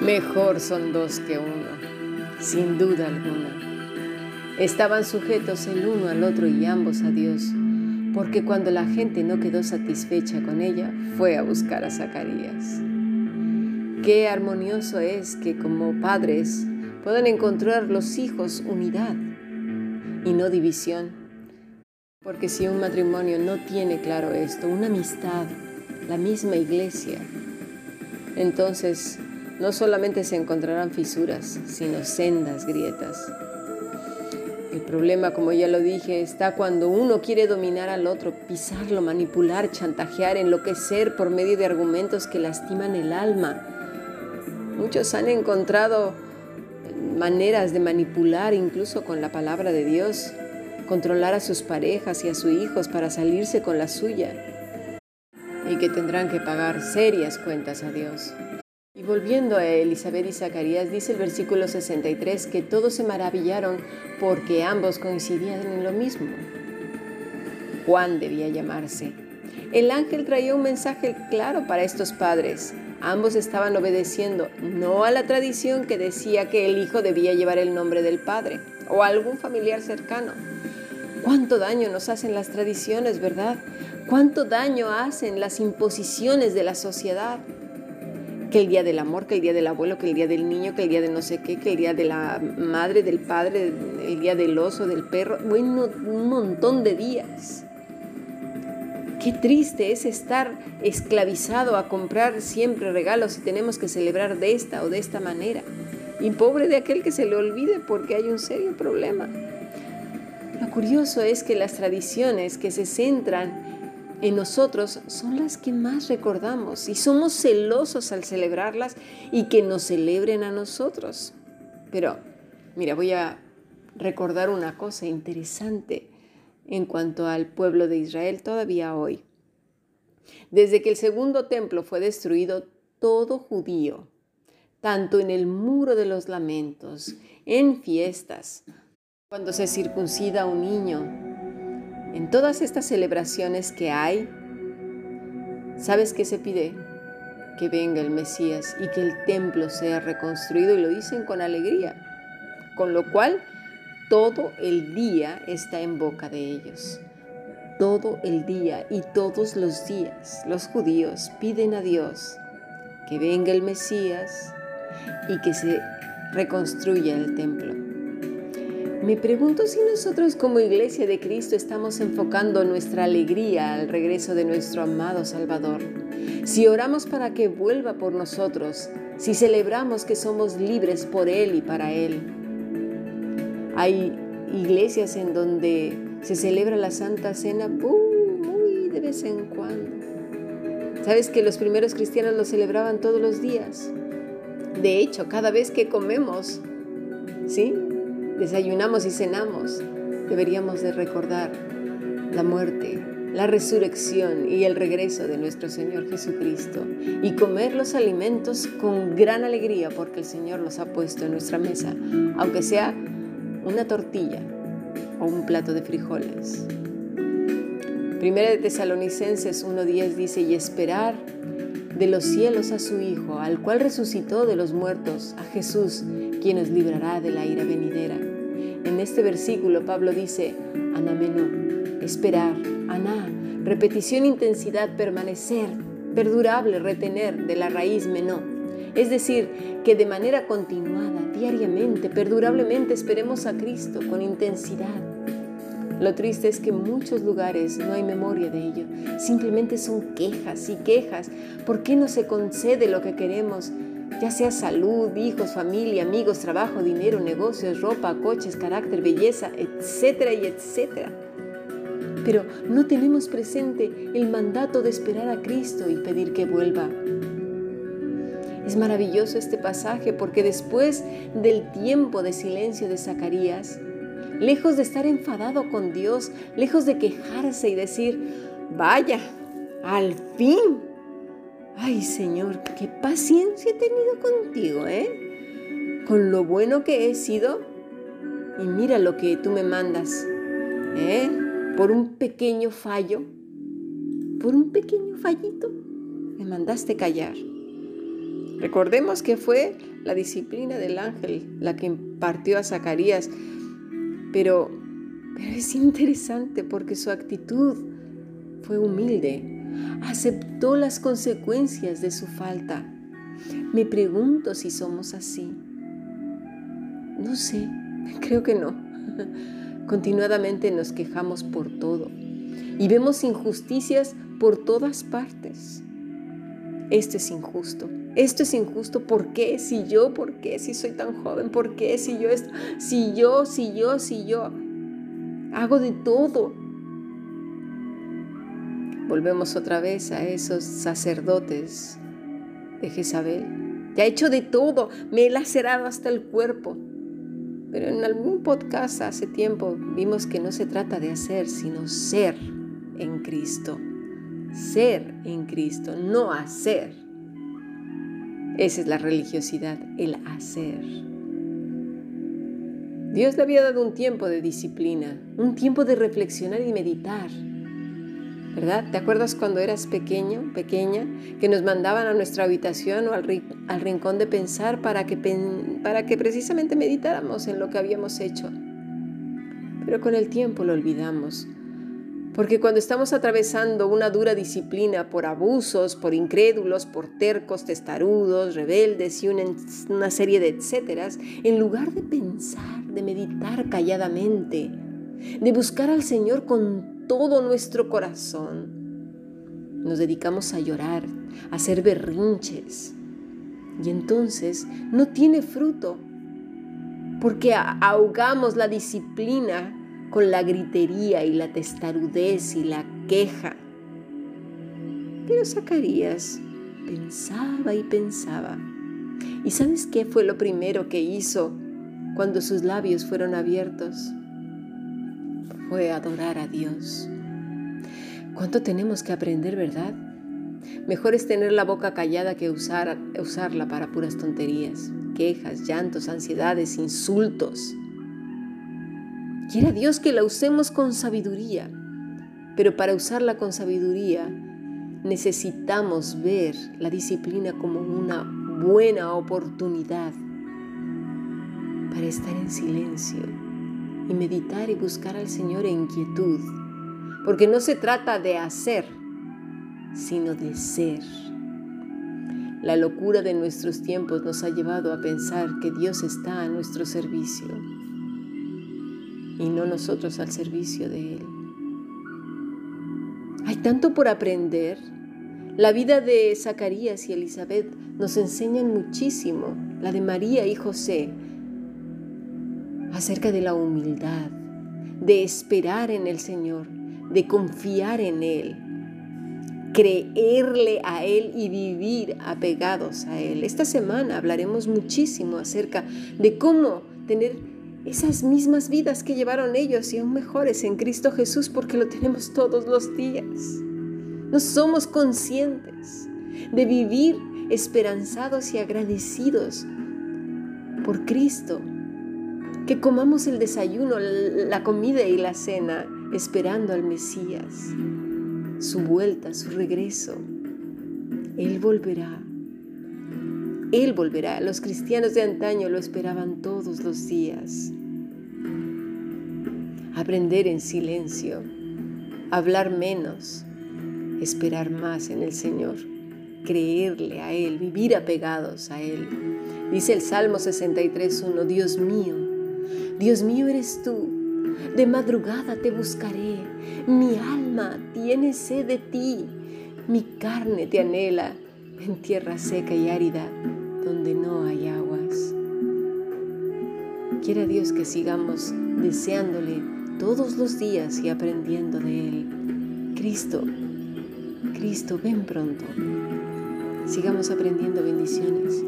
Mejor son dos que uno, sin duda alguna. Estaban sujetos el uno al otro y ambos a Dios, porque cuando la gente no quedó satisfecha con ella, fue a buscar a Zacarías. Qué armonioso es que como padres puedan encontrar los hijos unidad y no división. Porque si un matrimonio no tiene claro esto, una amistad, la misma iglesia, entonces no solamente se encontrarán fisuras, sino sendas grietas. El problema, como ya lo dije, está cuando uno quiere dominar al otro, pisarlo, manipular, chantajear, enloquecer por medio de argumentos que lastiman el alma. Muchos han encontrado maneras de manipular incluso con la palabra de Dios, controlar a sus parejas y a sus hijos para salirse con la suya y que tendrán que pagar serias cuentas a Dios. Y volviendo a Elizabeth y Zacarías, dice el versículo 63 que todos se maravillaron porque ambos coincidían en lo mismo. Juan debía llamarse. El ángel traía un mensaje claro para estos padres. Ambos estaban obedeciendo no a la tradición que decía que el hijo debía llevar el nombre del padre o algún familiar cercano. ¿Cuánto daño nos hacen las tradiciones, verdad? ¿Cuánto daño hacen las imposiciones de la sociedad? que el día del amor, que el día del abuelo, que el día del niño, que el día de no sé qué, que el día de la madre, del padre, el día del oso, del perro, bueno, un montón de días. Qué triste es estar esclavizado a comprar siempre regalos y tenemos que celebrar de esta o de esta manera. Y pobre de aquel que se le olvide porque hay un serio problema. Lo curioso es que las tradiciones que se centran en nosotros son las que más recordamos y somos celosos al celebrarlas y que nos celebren a nosotros. Pero, mira, voy a recordar una cosa interesante en cuanto al pueblo de Israel todavía hoy. Desde que el segundo templo fue destruido, todo judío, tanto en el muro de los lamentos, en fiestas, cuando se circuncida un niño, en todas estas celebraciones que hay, ¿sabes qué se pide? Que venga el Mesías y que el templo sea reconstruido y lo dicen con alegría. Con lo cual, todo el día está en boca de ellos. Todo el día y todos los días los judíos piden a Dios que venga el Mesías y que se reconstruya el templo. Me pregunto si nosotros como iglesia de Cristo estamos enfocando nuestra alegría al regreso de nuestro amado Salvador. Si oramos para que vuelva por nosotros, si celebramos que somos libres por Él y para Él. Hay iglesias en donde se celebra la Santa Cena muy de vez en cuando. ¿Sabes que los primeros cristianos lo celebraban todos los días? De hecho, cada vez que comemos, ¿sí? Desayunamos y cenamos, deberíamos de recordar la muerte, la resurrección y el regreso de nuestro Señor Jesucristo y comer los alimentos con gran alegría porque el Señor los ha puesto en nuestra mesa, aunque sea una tortilla o un plato de frijoles. Primera de Tesalonicenses 1.10 dice, y esperar de los cielos a su Hijo, al cual resucitó de los muertos, a Jesús, quien nos librará de la ira venidera. En este versículo Pablo dice, anameno, esperar, aná, repetición, intensidad, permanecer, perdurable, retener, de la raíz menó. Es decir, que de manera continuada, diariamente, perdurablemente esperemos a Cristo con intensidad. Lo triste es que en muchos lugares no hay memoria de ello, simplemente son quejas y quejas. ¿Por qué no se concede lo que queremos? ya sea salud, hijos, familia, amigos, trabajo, dinero, negocios, ropa, coches, carácter, belleza, etcétera y etcétera. Pero no tenemos presente el mandato de esperar a Cristo y pedir que vuelva. Es maravilloso este pasaje porque después del tiempo de silencio de Zacarías, lejos de estar enfadado con Dios, lejos de quejarse y decir, vaya, al fin Ay Señor, qué paciencia he tenido contigo, ¿eh? Con lo bueno que he sido. Y mira lo que tú me mandas, ¿eh? Por un pequeño fallo, por un pequeño fallito, me mandaste callar. Recordemos que fue la disciplina del ángel la que impartió a Zacarías, pero, pero es interesante porque su actitud fue humilde, aceptó las consecuencias de su falta. Me pregunto si somos así. No sé, creo que no. Continuadamente nos quejamos por todo y vemos injusticias por todas partes. Esto es injusto. Esto es injusto. ¿Por qué? Si yo, ¿por qué? Si soy tan joven, ¿por qué? Si yo, esto, si yo, si yo, si yo. Hago de todo. Volvemos otra vez a esos sacerdotes de Jezabel. Ya he hecho de todo. Me he lacerado hasta el cuerpo. Pero en algún podcast hace tiempo vimos que no se trata de hacer, sino ser en Cristo. Ser en Cristo, no hacer. Esa es la religiosidad, el hacer. Dios le había dado un tiempo de disciplina, un tiempo de reflexionar y meditar. ¿Verdad? ¿Te acuerdas cuando eras pequeño, pequeña, que nos mandaban a nuestra habitación o al, al rincón de pensar para que, para que precisamente meditáramos en lo que habíamos hecho? Pero con el tiempo lo olvidamos porque cuando estamos atravesando una dura disciplina por abusos, por incrédulos, por tercos, testarudos, rebeldes y una, serie de etcéteras, en lugar de pensar, de meditar calladamente, de buscar al Señor con todo nuestro corazón, nos dedicamos a llorar, a hacer berrinches. Y entonces no tiene fruto, porque ahogamos la disciplina con la gritería y la testarudez y la queja. Pero Zacarías pensaba y pensaba. ¿Y sabes qué fue lo primero que hizo cuando sus labios fueron abiertos? Fue adorar a Dios. ¿Cuánto tenemos que aprender, verdad? Mejor es tener la boca callada que usar, usarla para puras tonterías, quejas, llantos, ansiedades, insultos. Quiera Dios que la usemos con sabiduría, pero para usarla con sabiduría necesitamos ver la disciplina como una buena oportunidad para estar en silencio y meditar y buscar al Señor en quietud, porque no se trata de hacer, sino de ser. La locura de nuestros tiempos nos ha llevado a pensar que Dios está a nuestro servicio y no nosotros al servicio de Él. Hay tanto por aprender. La vida de Zacarías y Elizabeth nos enseñan muchísimo, la de María y José, acerca de la humildad, de esperar en el Señor, de confiar en Él, creerle a Él y vivir apegados a Él. Esta semana hablaremos muchísimo acerca de cómo tener esas mismas vidas que llevaron ellos y aún mejores en Cristo Jesús porque lo tenemos todos los días. No somos conscientes de vivir esperanzados y agradecidos por Cristo. Que comamos el desayuno, la comida y la cena esperando al Mesías, su vuelta, su regreso. Él volverá. Él volverá. Los cristianos de antaño lo esperaban todos los días. Aprender en silencio, hablar menos, esperar más en el Señor, creerle a Él, vivir apegados a Él. Dice el Salmo 63.1, Dios mío, Dios mío eres tú, de madrugada te buscaré, mi alma tiene sed de ti, mi carne te anhela en tierra seca y árida donde no hay aguas. Quiera Dios que sigamos deseándole todos los días y aprendiendo de Él. Cristo, Cristo, ven pronto. Sigamos aprendiendo bendiciones.